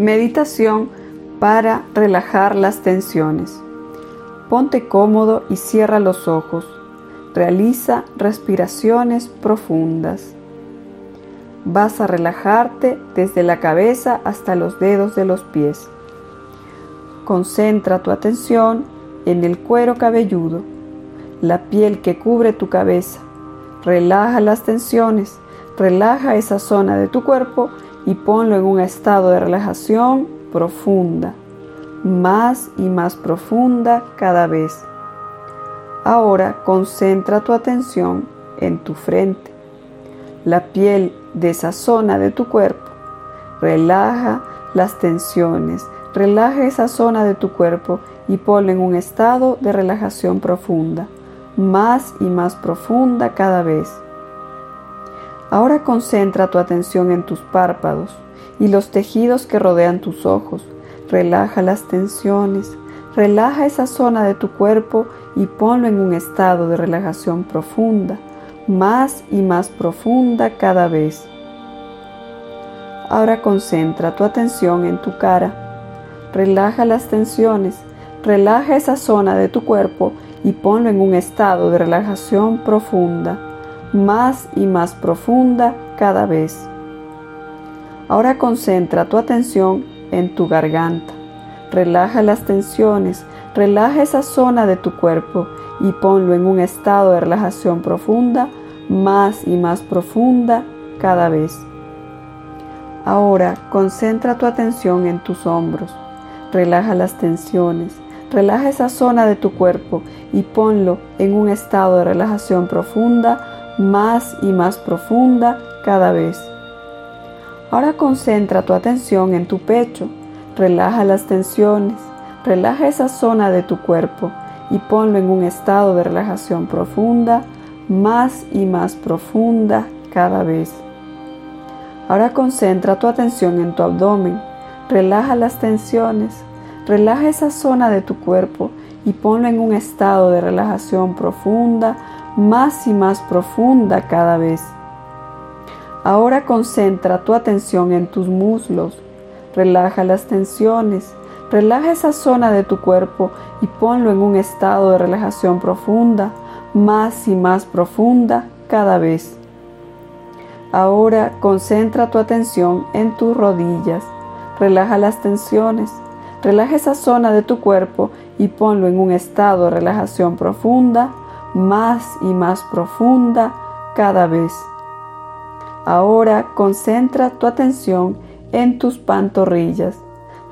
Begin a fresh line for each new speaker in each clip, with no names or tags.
Meditación para relajar las tensiones. Ponte cómodo y cierra los ojos. Realiza respiraciones profundas. Vas a relajarte desde la cabeza hasta los dedos de los pies. Concentra tu atención en el cuero cabelludo, la piel que cubre tu cabeza. Relaja las tensiones, relaja esa zona de tu cuerpo y ponlo en un estado de relajación profunda, más y más profunda cada vez. Ahora concentra tu atención en tu frente, la piel de esa zona de tu cuerpo. Relaja las tensiones, relaja esa zona de tu cuerpo y ponlo en un estado de relajación profunda, más y más profunda cada vez. Ahora concentra tu atención en tus párpados y los tejidos que rodean tus ojos. Relaja las tensiones, relaja esa zona de tu cuerpo y ponlo en un estado de relajación profunda, más y más profunda cada vez. Ahora concentra tu atención en tu cara. Relaja las tensiones, relaja esa zona de tu cuerpo y ponlo en un estado de relajación profunda más y más profunda cada vez. Ahora concentra tu atención en tu garganta. Relaja las tensiones, relaja esa zona de tu cuerpo y ponlo en un estado de relajación profunda, más y más profunda cada vez. Ahora concentra tu atención en tus hombros. Relaja las tensiones, relaja esa zona de tu cuerpo y ponlo en un estado de relajación profunda, más y más profunda cada vez. Ahora concentra tu atención en tu pecho, relaja las tensiones, relaja esa zona de tu cuerpo y ponlo en un estado de relajación profunda, más y más profunda cada vez. Ahora concentra tu atención en tu abdomen, relaja las tensiones, relaja esa zona de tu cuerpo y ponlo en un estado de relajación profunda, más y más profunda cada vez. Ahora concentra tu atención en tus muslos, relaja las tensiones, relaja esa zona de tu cuerpo y ponlo en un estado de relajación profunda, más y más profunda cada vez. Ahora concentra tu atención en tus rodillas, relaja las tensiones, relaja esa zona de tu cuerpo y ponlo en un estado de relajación profunda, más y más profunda cada vez. Ahora concentra tu atención en tus pantorrillas.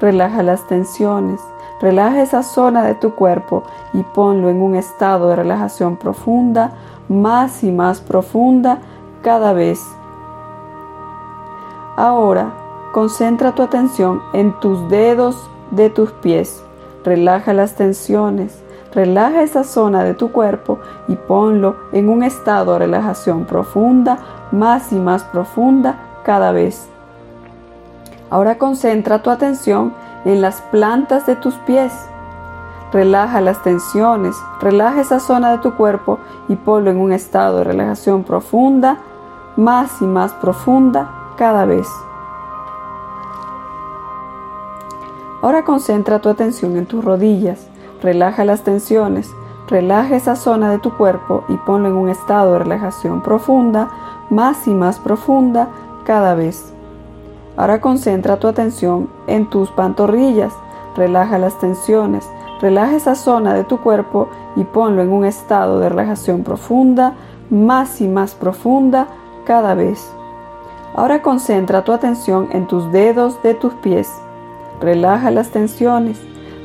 Relaja las tensiones, relaja esa zona de tu cuerpo y ponlo en un estado de relajación profunda, más y más profunda cada vez. Ahora concentra tu atención en tus dedos de tus pies. Relaja las tensiones, Relaja esa zona de tu cuerpo y ponlo en un estado de relajación profunda, más y más profunda cada vez. Ahora concentra tu atención en las plantas de tus pies. Relaja las tensiones, relaja esa zona de tu cuerpo y ponlo en un estado de relajación profunda, más y más profunda cada vez. Ahora concentra tu atención en tus rodillas. Relaja las tensiones, relaja esa zona de tu cuerpo y ponlo en un estado de relajación profunda, más y más profunda cada vez. Ahora concentra tu atención en tus pantorrillas, relaja las tensiones, relaja esa zona de tu cuerpo y ponlo en un estado de relajación profunda, más y más profunda cada vez. Ahora concentra tu atención en tus dedos de tus pies. Relaja las tensiones,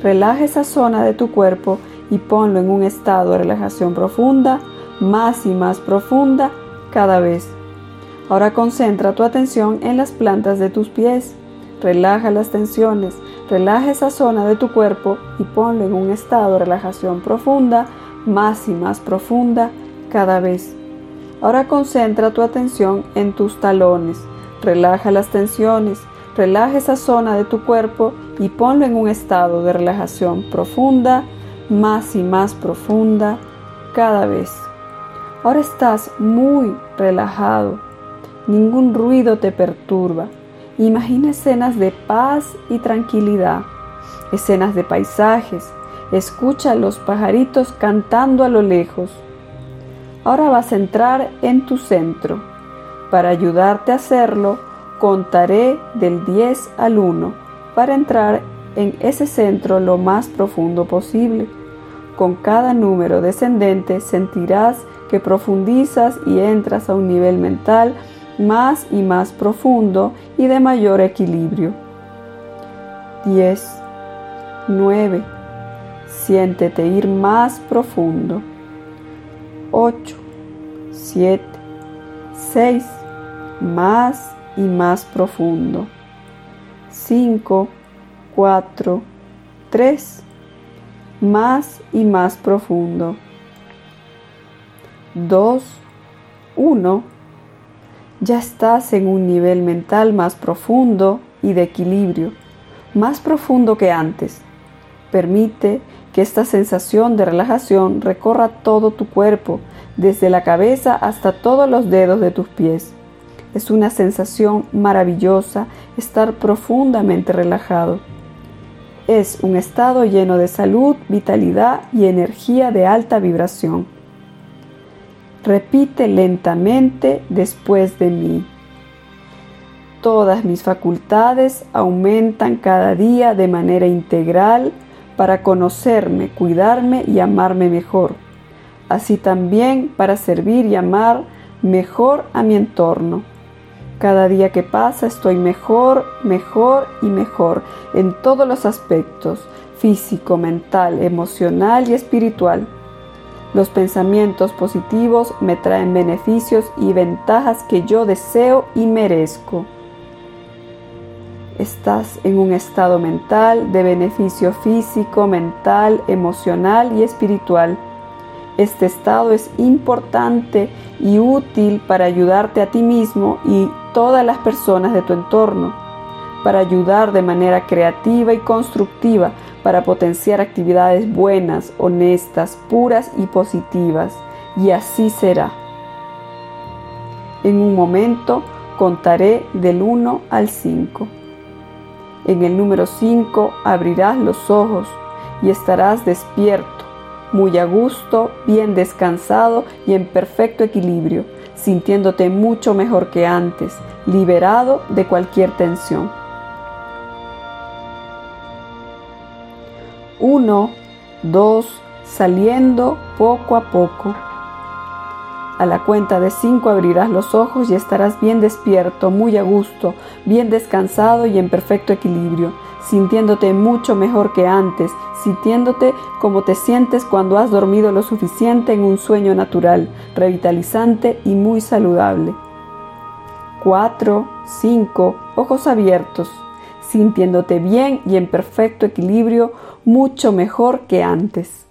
Relaja esa zona de tu cuerpo y ponlo en un estado de relajación profunda, más y más profunda cada vez. Ahora concentra tu atención en las plantas de tus pies. Relaja las tensiones, relaja esa zona de tu cuerpo y ponlo en un estado de relajación profunda, más y más profunda cada vez. Ahora concentra tu atención en tus talones. Relaja las tensiones, Relaja esa zona de tu cuerpo y ponlo en un estado de relajación profunda, más y más profunda cada vez. Ahora estás muy relajado, ningún ruido te perturba Imagina escenas de paz y tranquilidad, escenas de paisajes. Escucha a los pajaritos cantando a lo lejos. Ahora vas a entrar en tu centro. Para ayudarte a hacerlo, contaré del 10 al 1 para entrar en ese centro lo más profundo posible. Con cada número descendente sentirás que profundizas y entras a un nivel mental más y más profundo y de mayor equilibrio. 10. 9. Siéntete ir más profundo. 8. 7. 6. Más y más profundo. 5. 4. 3. Más y más profundo. 2. 1 ya estás en un nivel mental más profundo y de equilibrio, más profundo que antes. Permite que esta sensación de relajación recorra todo tu cuerpo, desde la cabeza hasta todos los dedos de tus pies. Es una sensación maravillosa estar profundamente relajado. Es un estado lleno de salud, vitalidad y energía de alta vibración. Repite lentamente después de mí. Todas mis facultades aumentan cada día de manera integral para conocerme, cuidarme y amarme mejor. Así también para servir y amar mejor a mi entorno. Cada día que pasa estoy mejor, mejor y mejor en todos los aspectos, físico, mental, emocional y espiritual. Los pensamientos positivos me traen beneficios y ventajas que yo deseo y merezco. Estás en un estado mental de beneficio físico, mental, emocional y espiritual. Este estado es importante y útil para ayudarte a ti mismo y todas las personas de tu entorno, para ayudar de manera creativa y constructiva para potenciar actividades buenas, honestas, puras y positivas, y así será. En un momento contaré del 1 al 5. En el número 5 abrirás los ojos y estarás despierto, muy a gusto, bien descansado y en perfecto equilibrio, sintiéndote mucho mejor que antes, liberado de cualquier tensión. 1, 2, saliendo poco a poco. A la cuenta de 5 abrirás los ojos y estarás bien despierto, muy a gusto, bien descansado y en perfecto equilibrio, sintiéndote mucho mejor que antes, sintiéndote como te sientes cuando has dormido lo suficiente en un sueño natural, revitalizante y muy saludable. 4, 5, ojos abiertos, sintiéndote bien y en perfecto equilibrio, mucho mejor que antes.